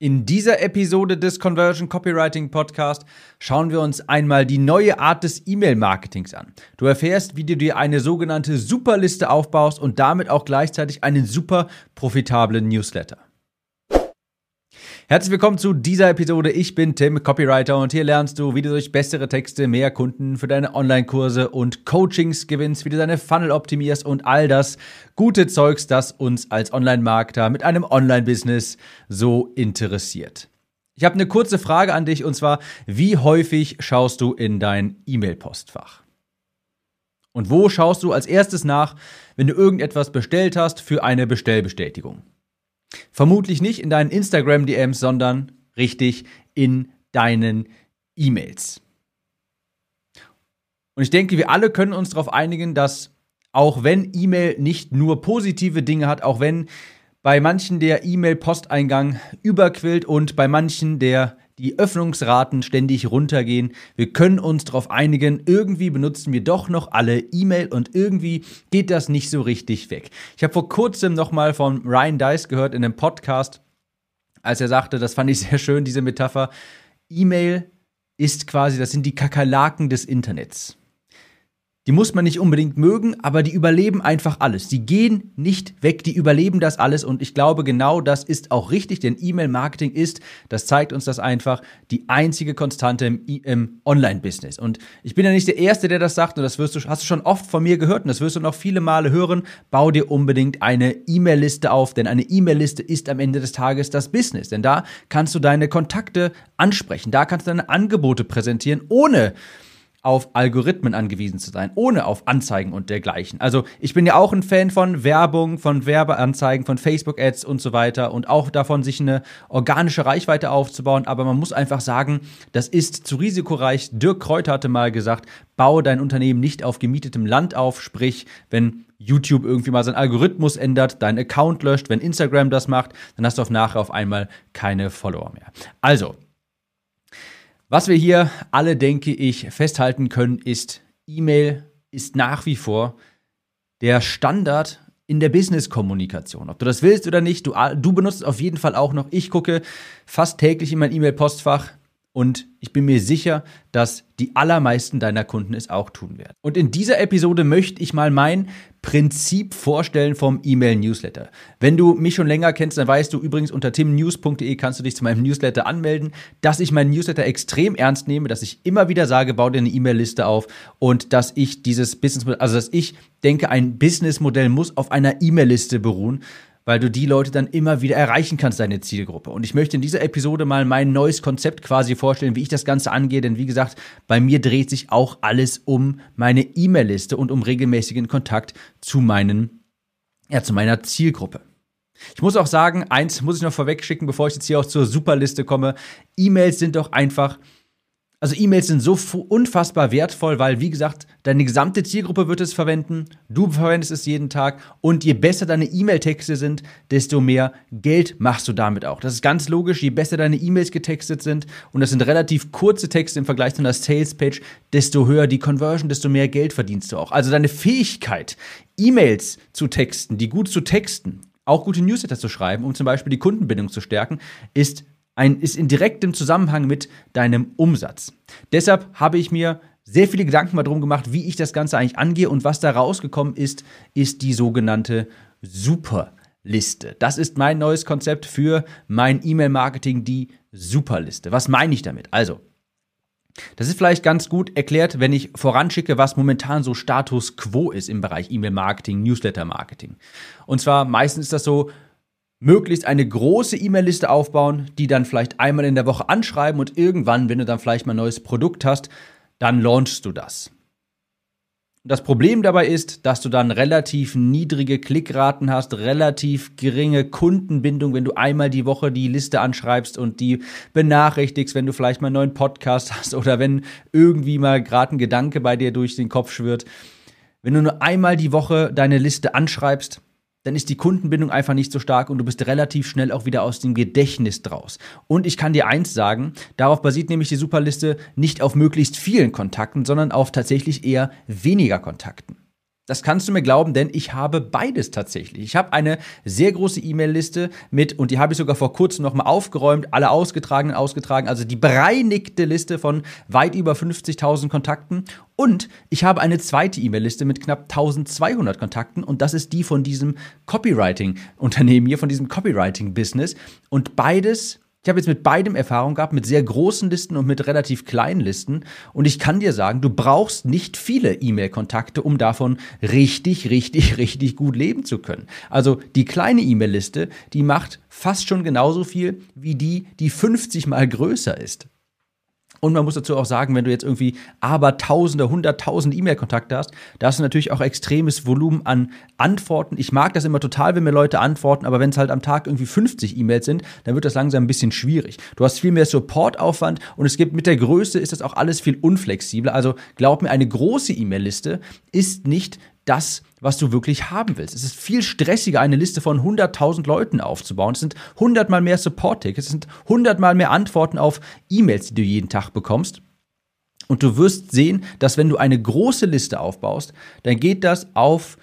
In dieser Episode des Conversion Copywriting Podcast schauen wir uns einmal die neue Art des E-Mail-Marketings an. Du erfährst, wie du dir eine sogenannte Superliste aufbaust und damit auch gleichzeitig einen super profitablen Newsletter. Herzlich willkommen zu dieser Episode. Ich bin Tim, Copywriter und hier lernst du, wie du durch bessere Texte mehr Kunden für deine Online-Kurse und Coachings gewinnst, wie du deine Funnel optimierst und all das gute Zeugs, das uns als Online-Marketer mit einem Online-Business so interessiert. Ich habe eine kurze Frage an dich und zwar, wie häufig schaust du in dein E-Mail-Postfach? Und wo schaust du als erstes nach, wenn du irgendetwas bestellt hast für eine Bestellbestätigung? Vermutlich nicht in deinen Instagram-DMs, sondern richtig in deinen E-Mails. Und ich denke, wir alle können uns darauf einigen, dass auch wenn E-Mail nicht nur positive Dinge hat, auch wenn bei manchen der E-Mail-Posteingang überquillt und bei manchen der die Öffnungsraten ständig runtergehen. Wir können uns darauf einigen, irgendwie benutzen wir doch noch alle E-Mail und irgendwie geht das nicht so richtig weg. Ich habe vor kurzem nochmal von Ryan Dice gehört in einem Podcast, als er sagte, das fand ich sehr schön, diese Metapher, E-Mail ist quasi, das sind die Kakerlaken des Internets. Die muss man nicht unbedingt mögen, aber die überleben einfach alles. Die gehen nicht weg, die überleben das alles und ich glaube, genau das ist auch richtig, denn E-Mail-Marketing ist, das zeigt uns das einfach, die einzige Konstante im, im Online-Business. Und ich bin ja nicht der Erste, der das sagt und das wirst du, hast du schon oft von mir gehört und das wirst du noch viele Male hören. Bau dir unbedingt eine E-Mail-Liste auf, denn eine E-Mail-Liste ist am Ende des Tages das Business, denn da kannst du deine Kontakte ansprechen, da kannst du deine Angebote präsentieren, ohne auf Algorithmen angewiesen zu sein, ohne auf Anzeigen und dergleichen. Also ich bin ja auch ein Fan von Werbung, von Werbeanzeigen, von Facebook-Ads und so weiter und auch davon, sich eine organische Reichweite aufzubauen. Aber man muss einfach sagen, das ist zu risikoreich. Dirk Kräuter hatte mal gesagt, baue dein Unternehmen nicht auf gemietetem Land auf, sprich, wenn YouTube irgendwie mal seinen Algorithmus ändert, deinen Account löscht, wenn Instagram das macht, dann hast du auf nachher auf einmal keine Follower mehr. Also, was wir hier alle, denke ich, festhalten können, ist, E-Mail ist nach wie vor der Standard in der Business-Kommunikation. Ob du das willst oder nicht, du, du benutzt es auf jeden Fall auch noch. Ich gucke fast täglich in mein E-Mail-Postfach und ich bin mir sicher, dass die allermeisten deiner Kunden es auch tun werden. Und in dieser Episode möchte ich mal mein Prinzip vorstellen vom E-Mail-Newsletter. Wenn du mich schon länger kennst, dann weißt du übrigens unter timnews.de kannst du dich zu meinem Newsletter anmelden, dass ich meinen Newsletter extrem ernst nehme, dass ich immer wieder sage, bau dir eine E-Mail-Liste auf und dass ich dieses Business, also dass ich denke, ein Businessmodell muss auf einer E-Mail-Liste beruhen weil du die Leute dann immer wieder erreichen kannst, deine Zielgruppe. Und ich möchte in dieser Episode mal mein neues Konzept quasi vorstellen, wie ich das Ganze angehe, denn wie gesagt, bei mir dreht sich auch alles um meine E-Mail-Liste und um regelmäßigen Kontakt zu meinen, ja, zu meiner Zielgruppe. Ich muss auch sagen, eins muss ich noch vorweg schicken, bevor ich jetzt hier auch zur Superliste komme. E-Mails sind doch einfach also E-Mails sind so unfassbar wertvoll, weil, wie gesagt, deine gesamte Zielgruppe wird es verwenden, du verwendest es jeden Tag und je besser deine E-Mail-Texte sind, desto mehr Geld machst du damit auch. Das ist ganz logisch, je besser deine E-Mails getextet sind und das sind relativ kurze Texte im Vergleich zu einer Sales-Page, desto höher die Conversion, desto mehr Geld verdienst du auch. Also deine Fähigkeit, E-Mails zu texten, die gut zu texten, auch gute Newsletter zu schreiben, um zum Beispiel die Kundenbindung zu stärken, ist ein, ist in direktem Zusammenhang mit deinem Umsatz. Deshalb habe ich mir sehr viele Gedanken mal drum gemacht, wie ich das Ganze eigentlich angehe und was da rausgekommen ist, ist die sogenannte Superliste. Das ist mein neues Konzept für mein E-Mail-Marketing, die Superliste. Was meine ich damit? Also, das ist vielleicht ganz gut erklärt, wenn ich voranschicke, was momentan so Status quo ist im Bereich E-Mail-Marketing, Newsletter-Marketing. Und zwar meistens ist das so, möglichst eine große E-Mail-Liste aufbauen, die dann vielleicht einmal in der Woche anschreiben und irgendwann, wenn du dann vielleicht mal ein neues Produkt hast, dann launchst du das. Das Problem dabei ist, dass du dann relativ niedrige Klickraten hast, relativ geringe Kundenbindung, wenn du einmal die Woche die Liste anschreibst und die benachrichtigst, wenn du vielleicht mal einen neuen Podcast hast oder wenn irgendwie mal gerade ein Gedanke bei dir durch den Kopf schwirrt. Wenn du nur einmal die Woche deine Liste anschreibst, dann ist die Kundenbindung einfach nicht so stark und du bist relativ schnell auch wieder aus dem Gedächtnis draus. Und ich kann dir eins sagen, darauf basiert nämlich die Superliste nicht auf möglichst vielen Kontakten, sondern auf tatsächlich eher weniger Kontakten. Das kannst du mir glauben, denn ich habe beides tatsächlich. Ich habe eine sehr große E-Mail-Liste mit, und die habe ich sogar vor kurzem nochmal aufgeräumt, alle ausgetragen, ausgetragen, also die bereinigte Liste von weit über 50.000 Kontakten. Und ich habe eine zweite E-Mail-Liste mit knapp 1200 Kontakten und das ist die von diesem Copywriting-Unternehmen hier, von diesem Copywriting-Business. Und beides ich habe jetzt mit beidem Erfahrung gehabt, mit sehr großen Listen und mit relativ kleinen Listen. Und ich kann dir sagen, du brauchst nicht viele E-Mail-Kontakte, um davon richtig, richtig, richtig gut leben zu können. Also die kleine E-Mail-Liste, die macht fast schon genauso viel wie die, die 50 mal größer ist. Und man muss dazu auch sagen, wenn du jetzt irgendwie aber tausende, hunderttausend E-Mail-Kontakte hast, da hast du natürlich auch extremes Volumen an Antworten. Ich mag das immer total, wenn mir Leute antworten, aber wenn es halt am Tag irgendwie 50 E-Mails sind, dann wird das langsam ein bisschen schwierig. Du hast viel mehr Supportaufwand und es gibt mit der Größe ist das auch alles viel unflexibler. Also glaub mir, eine große E-Mail-Liste ist nicht das, was du wirklich haben willst. Es ist viel stressiger, eine Liste von 100.000 Leuten aufzubauen. Es sind 100 mal mehr Support-Tickets, es sind 100 mal mehr Antworten auf E-Mails, die du jeden Tag bekommst. Und du wirst sehen, dass wenn du eine große Liste aufbaust, dann geht das auf,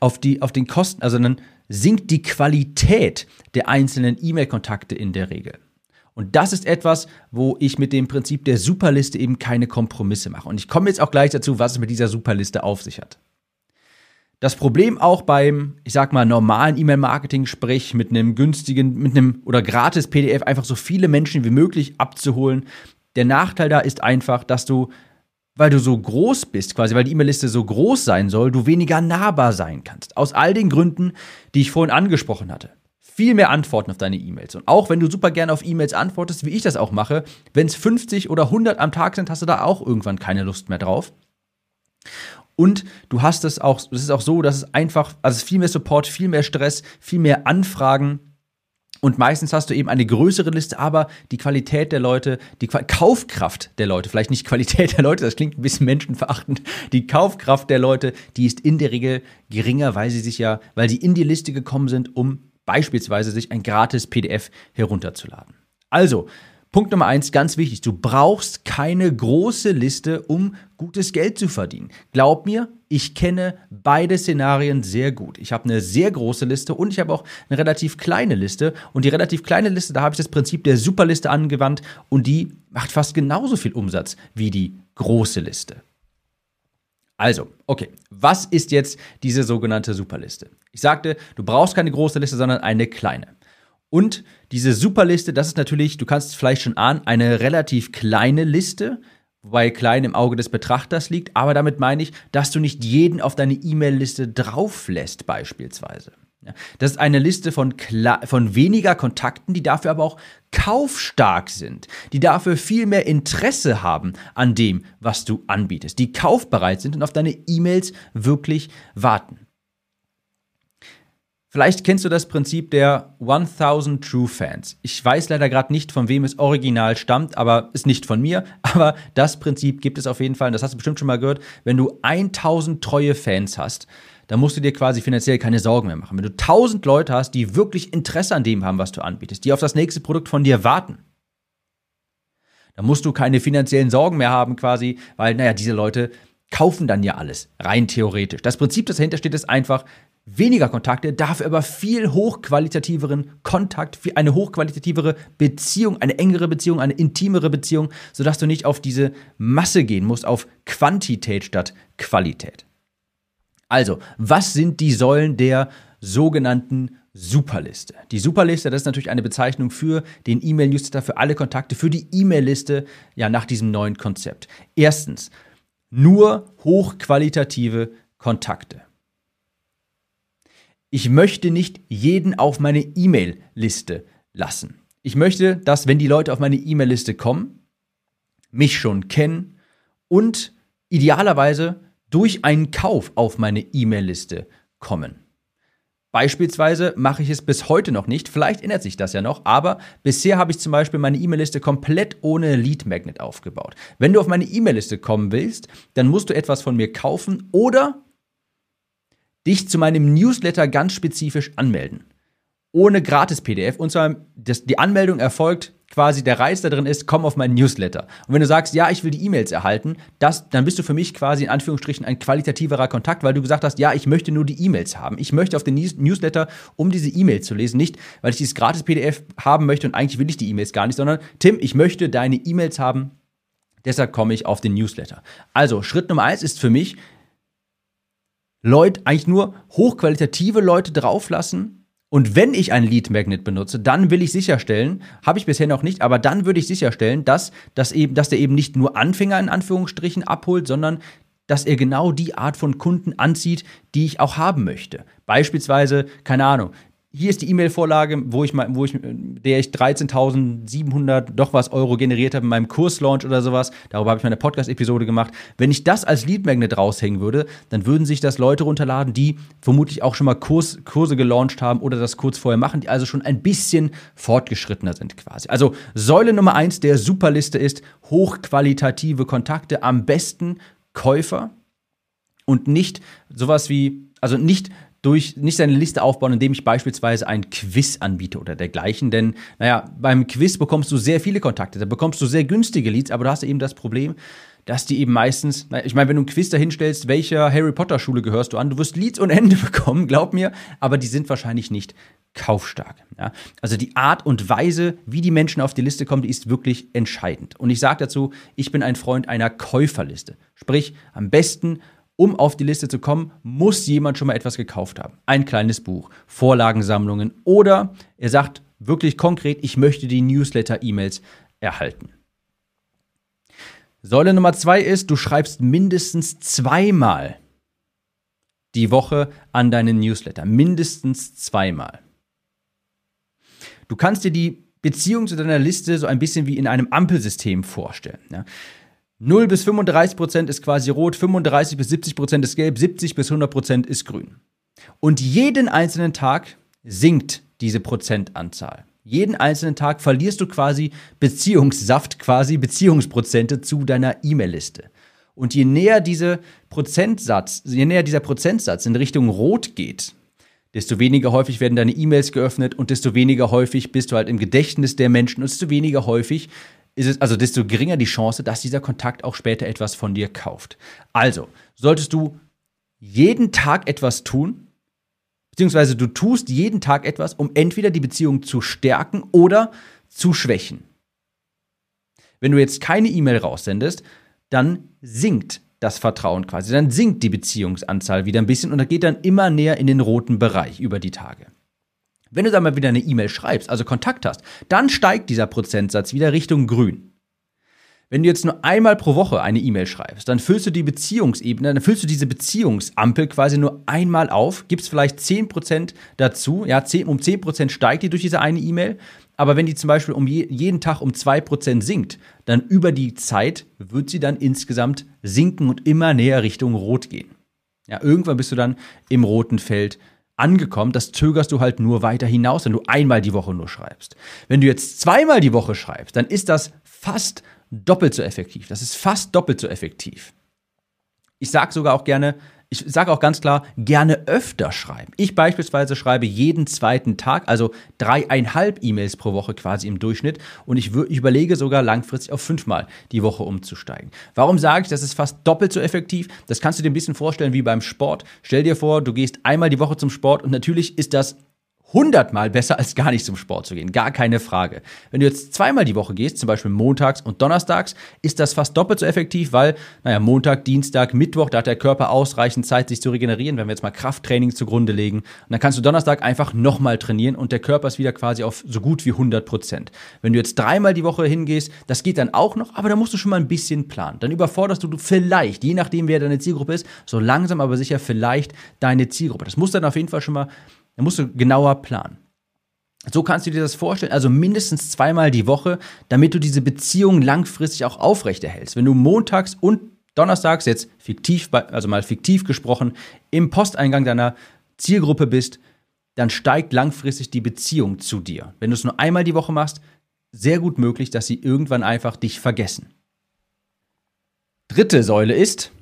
auf, die, auf den Kosten, also dann sinkt die Qualität der einzelnen E-Mail-Kontakte in der Regel. Und das ist etwas, wo ich mit dem Prinzip der Superliste eben keine Kompromisse mache. Und ich komme jetzt auch gleich dazu, was es mit dieser Superliste auf sich hat. Das Problem auch beim, ich sag mal, normalen E-Mail-Marketing, sprich mit einem günstigen, mit einem oder gratis PDF einfach so viele Menschen wie möglich abzuholen. Der Nachteil da ist einfach, dass du, weil du so groß bist, quasi, weil die E-Mail-Liste so groß sein soll, du weniger nahbar sein kannst. Aus all den Gründen, die ich vorhin angesprochen hatte. Viel mehr Antworten auf deine E-Mails. Und auch wenn du super gerne auf E-Mails antwortest, wie ich das auch mache, wenn es 50 oder 100 am Tag sind, hast du da auch irgendwann keine Lust mehr drauf. Und du hast es auch, es ist auch so, dass es einfach, also viel mehr Support, viel mehr Stress, viel mehr Anfragen. Und meistens hast du eben eine größere Liste, aber die Qualität der Leute, die Kaufkraft der Leute, vielleicht nicht Qualität der Leute, das klingt ein bisschen menschenverachtend, die Kaufkraft der Leute, die ist in der Regel geringer, weil sie sich ja, weil sie in die Liste gekommen sind, um beispielsweise sich ein gratis PDF herunterzuladen. Also, Punkt Nummer eins, ganz wichtig, du brauchst keine große Liste, um gutes Geld zu verdienen. Glaub mir, ich kenne beide Szenarien sehr gut. Ich habe eine sehr große Liste und ich habe auch eine relativ kleine Liste. Und die relativ kleine Liste, da habe ich das Prinzip der Superliste angewandt und die macht fast genauso viel Umsatz wie die große Liste. Also, okay, was ist jetzt diese sogenannte Superliste? Ich sagte, du brauchst keine große Liste, sondern eine kleine. Und diese Superliste, das ist natürlich, du kannst es vielleicht schon ahnen, eine relativ kleine Liste, wobei klein im Auge des Betrachters liegt, aber damit meine ich, dass du nicht jeden auf deine E-Mail-Liste drauf lässt, beispielsweise. Das ist eine Liste von, von weniger Kontakten, die dafür aber auch kaufstark sind, die dafür viel mehr Interesse haben an dem, was du anbietest, die kaufbereit sind und auf deine E-Mails wirklich warten. Vielleicht kennst du das Prinzip der 1000 True Fans. Ich weiß leider gerade nicht, von wem es original stammt, aber ist nicht von mir. Aber das Prinzip gibt es auf jeden Fall. Und das hast du bestimmt schon mal gehört. Wenn du 1000 treue Fans hast, dann musst du dir quasi finanziell keine Sorgen mehr machen. Wenn du 1000 Leute hast, die wirklich Interesse an dem haben, was du anbietest, die auf das nächste Produkt von dir warten, dann musst du keine finanziellen Sorgen mehr haben quasi, weil, naja, diese Leute kaufen dann ja alles, rein theoretisch. Das Prinzip, das dahinter steht, ist einfach, weniger Kontakte, dafür aber viel hochqualitativeren Kontakt, eine hochqualitativere Beziehung, eine engere Beziehung, eine intimere Beziehung, sodass du nicht auf diese Masse gehen musst, auf Quantität statt Qualität. Also, was sind die Säulen der sogenannten Superliste? Die Superliste, das ist natürlich eine Bezeichnung für den E-Mail-Newsletter, für alle Kontakte, für die E-Mail-Liste, ja, nach diesem neuen Konzept. Erstens, nur hochqualitative Kontakte. Ich möchte nicht jeden auf meine E-Mail-Liste lassen. Ich möchte, dass, wenn die Leute auf meine E-Mail-Liste kommen, mich schon kennen und idealerweise durch einen Kauf auf meine E-Mail-Liste kommen. Beispielsweise mache ich es bis heute noch nicht, vielleicht ändert sich das ja noch, aber bisher habe ich zum Beispiel meine E-Mail-Liste komplett ohne Lead Magnet aufgebaut. Wenn du auf meine E-Mail-Liste kommen willst, dann musst du etwas von mir kaufen oder dich zu meinem Newsletter ganz spezifisch anmelden. Ohne Gratis-PDF. Und zwar, das, die Anmeldung erfolgt quasi der Reiz da drin ist, komm auf meinen Newsletter. Und wenn du sagst, ja, ich will die E-Mails erhalten, das, dann bist du für mich quasi in Anführungsstrichen ein qualitativerer Kontakt, weil du gesagt hast, ja, ich möchte nur die E-Mails haben. Ich möchte auf den Newsletter, um diese E-Mail zu lesen, nicht, weil ich dieses gratis PDF haben möchte und eigentlich will ich die E-Mails gar nicht, sondern Tim, ich möchte deine E-Mails haben, deshalb komme ich auf den Newsletter. Also, Schritt Nummer eins ist für mich, Leute, eigentlich nur hochqualitative Leute drauflassen, und wenn ich ein Lead Magnet benutze, dann will ich sicherstellen, habe ich bisher noch nicht, aber dann würde ich sicherstellen, dass, dass, eben, dass der eben nicht nur Anfänger in Anführungsstrichen abholt, sondern dass er genau die Art von Kunden anzieht, die ich auch haben möchte. Beispielsweise, keine Ahnung, hier ist die E-Mail-Vorlage, wo ich, wo ich, der ich 13.700 doch was Euro generiert habe in meinem Kurslaunch oder sowas. Darüber habe ich meine Podcast-Episode gemacht. Wenn ich das als Lead-Magnet raushängen würde, dann würden sich das Leute runterladen, die vermutlich auch schon mal Kurs, Kurse gelauncht haben oder das kurz vorher machen, die also schon ein bisschen fortgeschrittener sind quasi. Also Säule Nummer eins der Superliste ist hochqualitative Kontakte, am besten Käufer und nicht sowas wie, also nicht durch nicht seine Liste aufbauen, indem ich beispielsweise ein Quiz anbiete oder dergleichen. Denn, naja, beim Quiz bekommst du sehr viele Kontakte, da bekommst du sehr günstige Leads, aber du hast eben das Problem, dass die eben meistens, ich meine, wenn du ein Quiz dahinstellst, welcher Harry Potter Schule gehörst du an, du wirst Leads und Ende bekommen, glaub mir, aber die sind wahrscheinlich nicht kaufstark. Ja? Also die Art und Weise, wie die Menschen auf die Liste kommen, die ist wirklich entscheidend. Und ich sage dazu, ich bin ein Freund einer Käuferliste. Sprich, am besten um auf die Liste zu kommen, muss jemand schon mal etwas gekauft haben. Ein kleines Buch, Vorlagensammlungen oder er sagt wirklich konkret, ich möchte die Newsletter-E-Mails erhalten. Säule Nummer zwei ist, du schreibst mindestens zweimal die Woche an deinen Newsletter. Mindestens zweimal. Du kannst dir die Beziehung zu deiner Liste so ein bisschen wie in einem Ampelsystem vorstellen. Ja. 0 bis 35 Prozent ist quasi rot, 35 bis 70 Prozent ist gelb, 70 bis 100 Prozent ist grün. Und jeden einzelnen Tag sinkt diese Prozentanzahl. Jeden einzelnen Tag verlierst du quasi Beziehungssaft, quasi Beziehungsprozente zu deiner E-Mail-Liste. Und je näher diese Prozentsatz, je näher dieser Prozentsatz in Richtung Rot geht, desto weniger häufig werden deine E-Mails geöffnet und desto weniger häufig bist du halt im Gedächtnis der Menschen und desto weniger häufig ist es, also desto geringer die Chance, dass dieser Kontakt auch später etwas von dir kauft. Also, solltest du jeden Tag etwas tun, beziehungsweise du tust jeden Tag etwas, um entweder die Beziehung zu stärken oder zu schwächen. Wenn du jetzt keine E-Mail raussendest, dann sinkt das Vertrauen quasi, dann sinkt die Beziehungsanzahl wieder ein bisschen und da geht dann immer näher in den roten Bereich über die Tage. Wenn du dann mal wieder eine E-Mail schreibst, also Kontakt hast, dann steigt dieser Prozentsatz wieder Richtung grün. Wenn du jetzt nur einmal pro Woche eine E-Mail schreibst, dann füllst du die Beziehungsebene, dann füllst du diese Beziehungsampel quasi nur einmal auf, gibst vielleicht 10% dazu, ja, 10, um 10% steigt die durch diese eine E-Mail, aber wenn die zum Beispiel um je, jeden Tag um 2% sinkt, dann über die Zeit wird sie dann insgesamt sinken und immer näher Richtung Rot gehen. Ja, irgendwann bist du dann im roten Feld angekommen, das zögerst du halt nur weiter hinaus, wenn du einmal die Woche nur schreibst. Wenn du jetzt zweimal die Woche schreibst, dann ist das fast doppelt so effektiv. Das ist fast doppelt so effektiv. Ich sage sogar auch gerne, ich sage auch ganz klar, gerne öfter schreiben. Ich beispielsweise schreibe jeden zweiten Tag, also dreieinhalb E-Mails pro Woche quasi im Durchschnitt und ich, ich überlege sogar langfristig auf fünfmal die Woche umzusteigen. Warum sage ich, das ist fast doppelt so effektiv? Das kannst du dir ein bisschen vorstellen wie beim Sport. Stell dir vor, du gehst einmal die Woche zum Sport und natürlich ist das hundertmal besser, als gar nicht zum Sport zu gehen. Gar keine Frage. Wenn du jetzt zweimal die Woche gehst, zum Beispiel montags und donnerstags, ist das fast doppelt so effektiv, weil, naja, Montag, Dienstag, Mittwoch, da hat der Körper ausreichend Zeit, sich zu regenerieren, wenn wir jetzt mal Krafttraining zugrunde legen. Und dann kannst du Donnerstag einfach nochmal trainieren und der Körper ist wieder quasi auf so gut wie 100 Prozent. Wenn du jetzt dreimal die Woche hingehst, das geht dann auch noch, aber da musst du schon mal ein bisschen planen. Dann überforderst du vielleicht, je nachdem, wer deine Zielgruppe ist, so langsam aber sicher vielleicht deine Zielgruppe. Das muss dann auf jeden Fall schon mal da musst du genauer planen. So kannst du dir das vorstellen, also mindestens zweimal die Woche, damit du diese Beziehung langfristig auch aufrechterhältst. Wenn du montags und donnerstags jetzt fiktiv, also mal fiktiv gesprochen, im Posteingang deiner Zielgruppe bist, dann steigt langfristig die Beziehung zu dir. Wenn du es nur einmal die Woche machst, sehr gut möglich, dass sie irgendwann einfach dich vergessen. Dritte Säule ist,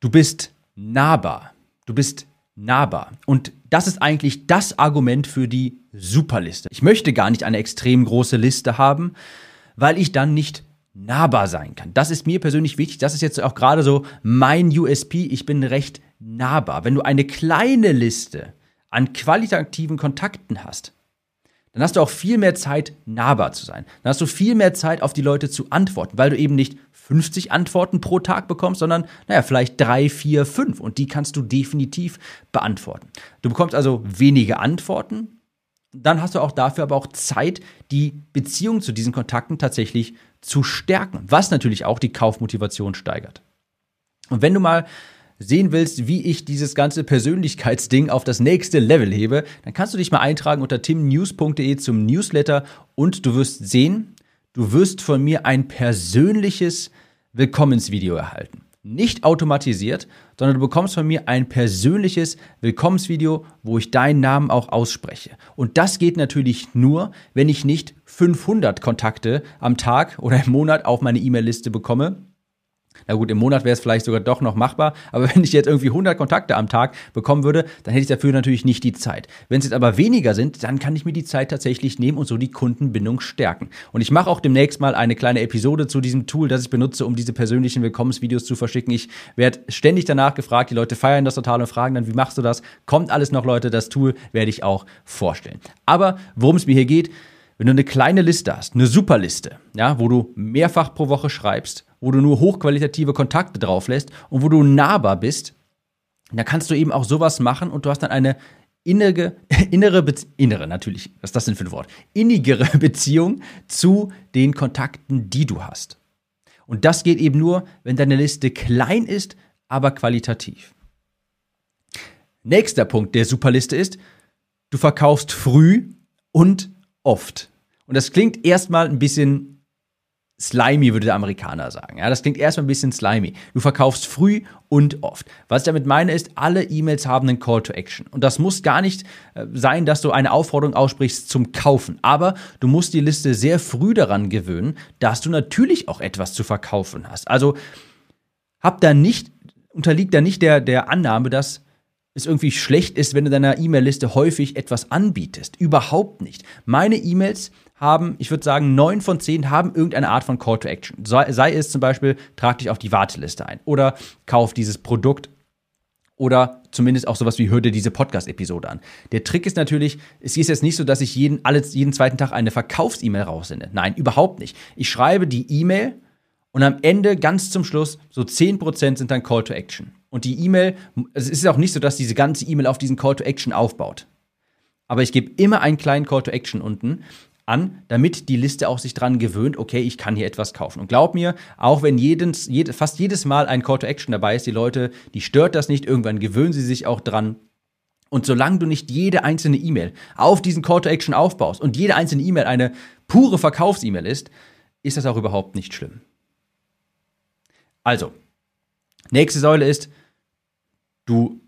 du bist nahbar. Du bist nahbar. Und das ist eigentlich das Argument für die Superliste. Ich möchte gar nicht eine extrem große Liste haben, weil ich dann nicht nahbar sein kann. Das ist mir persönlich wichtig. Das ist jetzt auch gerade so mein USP. Ich bin recht nahbar. Wenn du eine kleine Liste an qualitativen Kontakten hast, dann hast du auch viel mehr Zeit, nahbar zu sein. Dann hast du viel mehr Zeit, auf die Leute zu antworten, weil du eben nicht 50 Antworten pro Tag bekommst, sondern, naja, vielleicht drei, vier, fünf. Und die kannst du definitiv beantworten. Du bekommst also wenige Antworten. Dann hast du auch dafür aber auch Zeit, die Beziehung zu diesen Kontakten tatsächlich zu stärken, was natürlich auch die Kaufmotivation steigert. Und wenn du mal sehen willst, wie ich dieses ganze Persönlichkeitsding auf das nächste Level hebe, dann kannst du dich mal eintragen unter timnews.de zum Newsletter und du wirst sehen, du wirst von mir ein persönliches Willkommensvideo erhalten. Nicht automatisiert, sondern du bekommst von mir ein persönliches Willkommensvideo, wo ich deinen Namen auch ausspreche. Und das geht natürlich nur, wenn ich nicht 500 Kontakte am Tag oder im Monat auf meine E-Mail-Liste bekomme, na gut, im Monat wäre es vielleicht sogar doch noch machbar, aber wenn ich jetzt irgendwie 100 Kontakte am Tag bekommen würde, dann hätte ich dafür natürlich nicht die Zeit. Wenn es jetzt aber weniger sind, dann kann ich mir die Zeit tatsächlich nehmen und so die Kundenbindung stärken. Und ich mache auch demnächst mal eine kleine Episode zu diesem Tool, das ich benutze, um diese persönlichen Willkommensvideos zu verschicken. Ich werde ständig danach gefragt, die Leute feiern das total und fragen dann, wie machst du das? Kommt alles noch, Leute? Das Tool werde ich auch vorstellen. Aber worum es mir hier geht, wenn du eine kleine Liste hast, eine Superliste, ja, wo du mehrfach pro Woche schreibst, wo du nur hochqualitative Kontakte drauf lässt und wo du nahbar bist, dann kannst du eben auch sowas machen und du hast dann eine innere, innere, innere natürlich, was ist das denn für ein Wort? Innigere Beziehung zu den Kontakten, die du hast. Und das geht eben nur, wenn deine Liste klein ist, aber qualitativ. Nächster Punkt der Superliste ist, du verkaufst früh und oft. Und das klingt erstmal ein bisschen slimy, würde der Amerikaner sagen. Ja, das klingt erstmal ein bisschen slimy. Du verkaufst früh und oft. Was ich damit meine ist, alle E-Mails haben einen Call to Action. Und das muss gar nicht äh, sein, dass du eine Aufforderung aussprichst zum Kaufen. Aber du musst die Liste sehr früh daran gewöhnen, dass du natürlich auch etwas zu verkaufen hast. Also hab da nicht, unterliegt da nicht der, der Annahme, dass es irgendwie schlecht ist, wenn du deiner E-Mail-Liste häufig etwas anbietest. Überhaupt nicht. Meine E-Mails haben, ich würde sagen, neun von zehn haben irgendeine Art von Call to Action. Sei, sei es zum Beispiel, trag dich auf die Warteliste ein oder kauf dieses Produkt oder zumindest auch sowas wie hör dir diese Podcast-Episode an. Der Trick ist natürlich, es ist jetzt nicht so, dass ich jeden, alles, jeden zweiten Tag eine Verkaufs-E-Mail raussende. Nein, überhaupt nicht. Ich schreibe die E-Mail und am Ende, ganz zum Schluss, so 10% sind dann Call to Action. Und die E-Mail, es ist auch nicht so, dass diese ganze E-Mail auf diesen Call to Action aufbaut. Aber ich gebe immer einen kleinen Call to Action unten an, damit die Liste auch sich dran gewöhnt, okay, ich kann hier etwas kaufen. Und glaub mir, auch wenn jedes, jed, fast jedes Mal ein Call to Action dabei ist, die Leute, die stört das nicht, irgendwann gewöhnen sie sich auch dran. Und solange du nicht jede einzelne E-Mail auf diesen Call to Action aufbaust und jede einzelne E-Mail eine pure Verkaufs-E-Mail ist, ist das auch überhaupt nicht schlimm. Also, nächste Säule ist, Du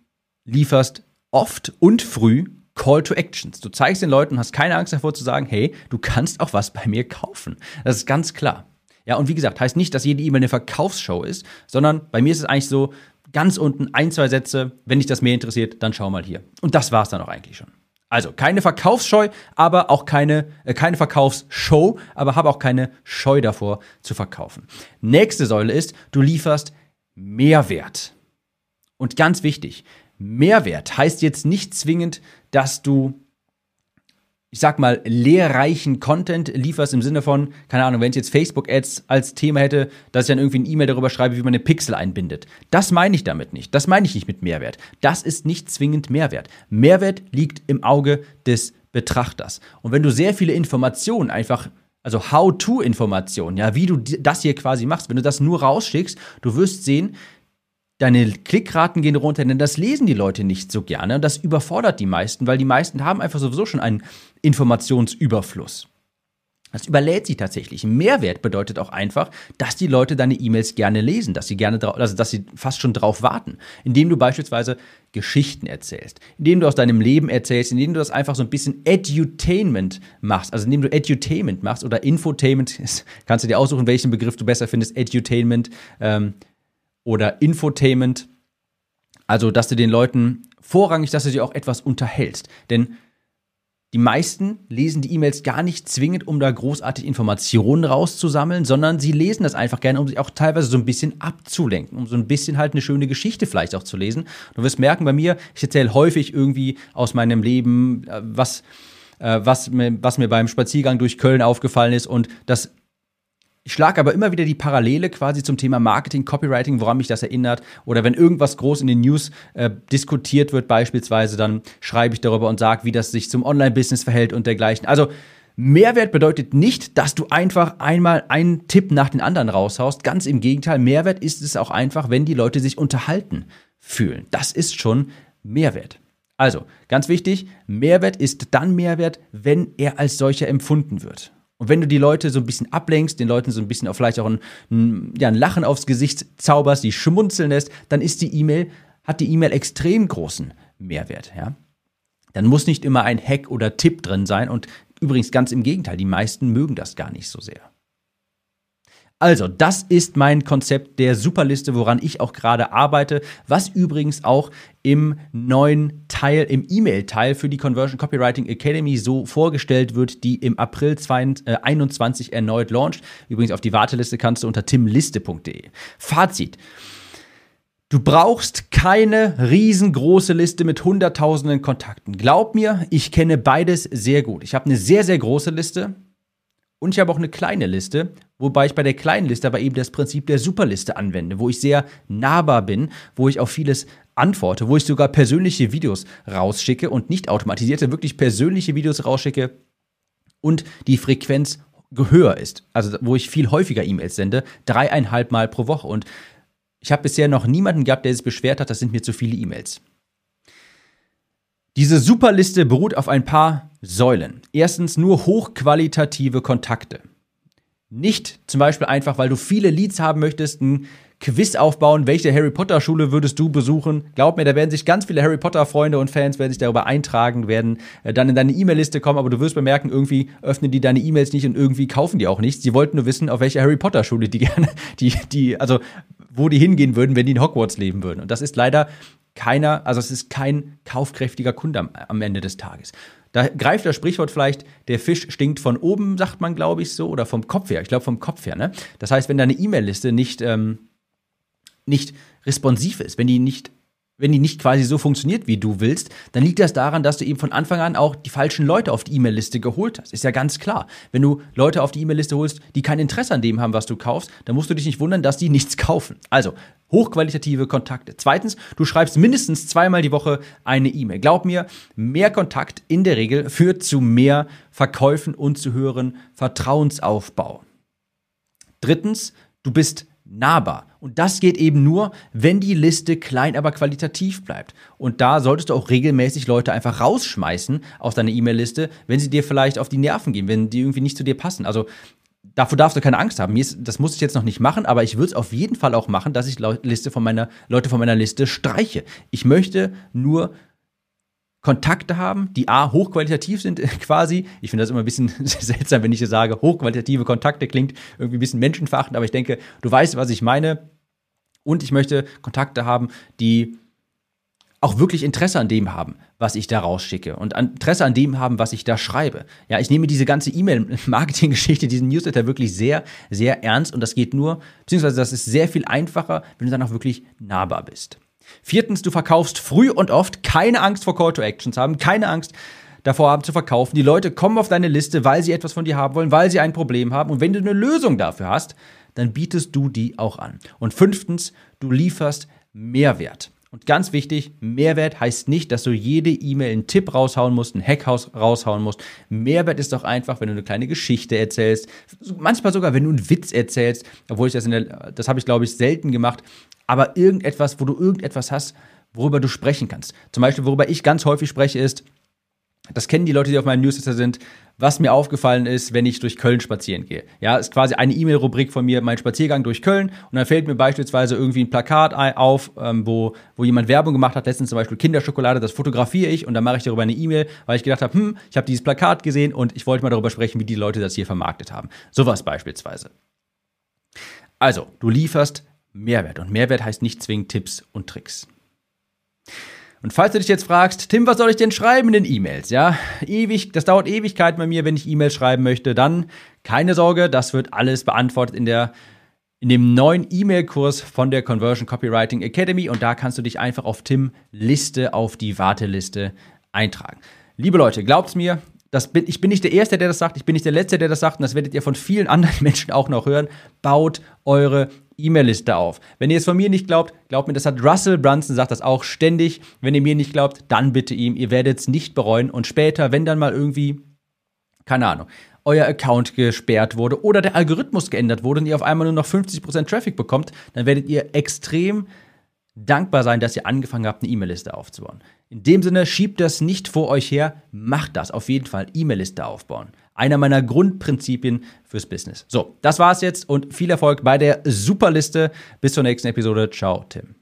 lieferst oft und früh Call to Actions. Du zeigst den Leuten, hast keine Angst davor zu sagen, hey, du kannst auch was bei mir kaufen. Das ist ganz klar. Ja, und wie gesagt, heißt nicht, dass jede E-Mail eine Verkaufsshow ist, sondern bei mir ist es eigentlich so, ganz unten ein, zwei Sätze, wenn dich das mehr interessiert, dann schau mal hier. Und das war's dann auch eigentlich schon. Also keine Verkaufsscheu, aber auch keine, äh, keine Verkaufsshow, aber habe auch keine Scheu davor zu verkaufen. Nächste Säule ist, du lieferst Mehrwert. Und ganz wichtig, Mehrwert heißt jetzt nicht zwingend, dass du, ich sag mal, lehrreichen Content lieferst im Sinne von, keine Ahnung, wenn ich jetzt Facebook-Ads als Thema hätte, dass ich dann irgendwie ein E-Mail darüber schreibe, wie man eine Pixel einbindet. Das meine ich damit nicht. Das meine ich nicht mit Mehrwert. Das ist nicht zwingend Mehrwert. Mehrwert liegt im Auge des Betrachters. Und wenn du sehr viele Informationen einfach also How-to-Informationen, ja, wie du das hier quasi machst, wenn du das nur rausschickst, du wirst sehen, deine Klickraten gehen runter, denn das lesen die Leute nicht so gerne. Und das überfordert die meisten, weil die meisten haben einfach sowieso schon einen Informationsüberfluss. Das überlädt sie tatsächlich. Mehrwert bedeutet auch einfach, dass die Leute deine E-Mails gerne lesen, dass sie gerne also dass sie fast schon drauf warten, indem du beispielsweise Geschichten erzählst, indem du aus deinem Leben erzählst, indem du das einfach so ein bisschen Edutainment machst, also indem du Edutainment machst oder Infotainment, kannst du dir aussuchen, welchen Begriff du besser findest, Edutainment, ähm, oder Infotainment. Also, dass du den Leuten vorrangig, dass du sie auch etwas unterhältst. Denn die meisten lesen die E-Mails gar nicht zwingend, um da großartig Informationen rauszusammeln, sondern sie lesen das einfach gerne, um sich auch teilweise so ein bisschen abzulenken, um so ein bisschen halt eine schöne Geschichte vielleicht auch zu lesen. Du wirst merken bei mir, ich erzähle häufig irgendwie aus meinem Leben, äh, was, äh, was, mir, was mir beim Spaziergang durch Köln aufgefallen ist und das ich schlage aber immer wieder die Parallele quasi zum Thema Marketing, Copywriting, woran mich das erinnert. Oder wenn irgendwas groß in den News äh, diskutiert wird, beispielsweise, dann schreibe ich darüber und sage, wie das sich zum Online-Business verhält und dergleichen. Also Mehrwert bedeutet nicht, dass du einfach einmal einen Tipp nach den anderen raushaust. Ganz im Gegenteil, Mehrwert ist es auch einfach, wenn die Leute sich unterhalten fühlen. Das ist schon Mehrwert. Also, ganz wichtig, Mehrwert ist dann Mehrwert, wenn er als solcher empfunden wird. Und wenn du die Leute so ein bisschen ablenkst, den Leuten so ein bisschen auch vielleicht auch ein, ein, ja, ein Lachen aufs Gesicht zauberst, die schmunzeln lässt, dann ist die E-Mail, hat die E-Mail extrem großen Mehrwert, ja. Dann muss nicht immer ein Hack oder Tipp drin sein und übrigens ganz im Gegenteil, die meisten mögen das gar nicht so sehr. Also, das ist mein Konzept der Superliste, woran ich auch gerade arbeite, was übrigens auch im neuen Teil, im E-Mail-Teil für die Conversion Copywriting Academy so vorgestellt wird, die im April 2021 äh, erneut launcht. Übrigens auf die Warteliste kannst du unter timliste.de. Fazit. Du brauchst keine riesengroße Liste mit hunderttausenden Kontakten. Glaub mir, ich kenne beides sehr gut. Ich habe eine sehr, sehr große Liste und ich habe auch eine kleine Liste, wobei ich bei der kleinen Liste aber eben das Prinzip der Superliste anwende, wo ich sehr nahbar bin, wo ich auf vieles antworte, wo ich sogar persönliche Videos rausschicke und nicht automatisierte, wirklich persönliche Videos rausschicke und die Frequenz höher ist. Also wo ich viel häufiger E-Mails sende, dreieinhalb Mal pro Woche. Und ich habe bisher noch niemanden gehabt, der sich beschwert hat, das sind mir zu viele E-Mails. Diese Superliste beruht auf ein paar Säulen. Erstens nur hochqualitative Kontakte. Nicht zum Beispiel einfach, weil du viele Leads haben möchtest, ein Quiz aufbauen, welche Harry Potter Schule würdest du besuchen. Glaub mir, da werden sich ganz viele Harry Potter Freunde und Fans werden sich darüber eintragen, werden äh, dann in deine E-Mail-Liste kommen, aber du wirst bemerken, irgendwie öffnen die deine E-Mails nicht und irgendwie kaufen die auch nichts. Sie wollten nur wissen, auf welche Harry Potter Schule die gerne, die, die, also wo die hingehen würden, wenn die in Hogwarts leben würden. Und das ist leider keiner, also es ist kein kaufkräftiger Kunde am, am Ende des Tages. Da greift das Sprichwort vielleicht, der Fisch stinkt von oben, sagt man, glaube ich, so, oder vom Kopf her. Ich glaube, vom Kopf her, ne? Das heißt, wenn deine E-Mail-Liste nicht, ähm, nicht responsiv ist, wenn die nicht wenn die nicht quasi so funktioniert, wie du willst, dann liegt das daran, dass du eben von Anfang an auch die falschen Leute auf die E-Mail-Liste geholt hast. Ist ja ganz klar. Wenn du Leute auf die E-Mail-Liste holst, die kein Interesse an dem haben, was du kaufst, dann musst du dich nicht wundern, dass die nichts kaufen. Also, hochqualitative Kontakte. Zweitens, du schreibst mindestens zweimal die Woche eine E-Mail. Glaub mir, mehr Kontakt in der Regel führt zu mehr Verkäufen und zu höheren Vertrauensaufbau. Drittens, du bist nahbar. Und das geht eben nur, wenn die Liste klein, aber qualitativ bleibt. Und da solltest du auch regelmäßig Leute einfach rausschmeißen aus deiner E-Mail-Liste, wenn sie dir vielleicht auf die Nerven gehen, wenn die irgendwie nicht zu dir passen. Also davor darfst du keine Angst haben. Das muss ich jetzt noch nicht machen, aber ich würde es auf jeden Fall auch machen, dass ich Liste von meiner, Leute von meiner Liste streiche. Ich möchte nur Kontakte haben, die A, hochqualitativ sind quasi. Ich finde das immer ein bisschen seltsam, wenn ich hier sage, hochqualitative Kontakte klingt irgendwie ein bisschen menschenverachtend, aber ich denke, du weißt, was ich meine. Und ich möchte Kontakte haben, die auch wirklich Interesse an dem haben, was ich da rausschicke und Interesse an dem haben, was ich da schreibe. Ja, ich nehme diese ganze E-Mail-Marketing-Geschichte, diesen Newsletter wirklich sehr, sehr ernst und das geht nur, beziehungsweise das ist sehr viel einfacher, wenn du dann auch wirklich nahbar bist. Viertens, du verkaufst früh und oft, keine Angst vor Call to Actions haben, keine Angst davor haben zu verkaufen. Die Leute kommen auf deine Liste, weil sie etwas von dir haben wollen, weil sie ein Problem haben. Und wenn du eine Lösung dafür hast, dann bietest du die auch an. Und fünftens, du lieferst Mehrwert. Und ganz wichtig, Mehrwert heißt nicht, dass du jede E-Mail einen Tipp raushauen musst, einen Hack raushauen musst. Mehrwert ist doch einfach, wenn du eine kleine Geschichte erzählst, manchmal sogar, wenn du einen Witz erzählst, obwohl ich das in der, das habe ich glaube ich selten gemacht, aber irgendetwas, wo du irgendetwas hast, worüber du sprechen kannst. Zum Beispiel, worüber ich ganz häufig spreche, ist, das kennen die Leute, die auf meinem Newsletter sind, was mir aufgefallen ist, wenn ich durch Köln spazieren gehe. Ja, ist quasi eine E-Mail-Rubrik von mir, mein Spaziergang durch Köln. Und dann fällt mir beispielsweise irgendwie ein Plakat auf, ähm, wo, wo jemand Werbung gemacht hat, letztens zum Beispiel Kinderschokolade, das fotografiere ich und dann mache ich darüber eine E-Mail, weil ich gedacht habe, hm, ich habe dieses Plakat gesehen und ich wollte mal darüber sprechen, wie die Leute das hier vermarktet haben. Sowas beispielsweise. Also, du lieferst Mehrwert. Und Mehrwert heißt nicht zwingend Tipps und Tricks. Und falls du dich jetzt fragst, Tim, was soll ich denn schreiben in den E-Mails? Ja, ewig, das dauert Ewigkeit bei mir, wenn ich E-Mails schreiben möchte. Dann keine Sorge, das wird alles beantwortet in der in dem neuen E-Mail-Kurs von der Conversion Copywriting Academy und da kannst du dich einfach auf Tim Liste auf die Warteliste eintragen. Liebe Leute, glaubt's mir, das bin, ich bin nicht der Erste, der das sagt, ich bin nicht der Letzte, der das sagt, und das werdet ihr von vielen anderen Menschen auch noch hören. Baut eure E-Mail-Liste auf. Wenn ihr es von mir nicht glaubt, glaubt mir, das hat Russell Brunson, sagt das auch ständig. Wenn ihr mir nicht glaubt, dann bitte ihm, ihr werdet es nicht bereuen. Und später, wenn dann mal irgendwie, keine Ahnung, euer Account gesperrt wurde oder der Algorithmus geändert wurde und ihr auf einmal nur noch 50% Traffic bekommt, dann werdet ihr extrem dankbar sein, dass ihr angefangen habt, eine E-Mail-Liste aufzubauen. In dem Sinne, schiebt das nicht vor euch her, macht das auf jeden Fall, E-Mail-Liste aufbauen. Einer meiner Grundprinzipien fürs Business. So, das war's jetzt und viel Erfolg bei der Superliste. Bis zur nächsten Episode. Ciao, Tim.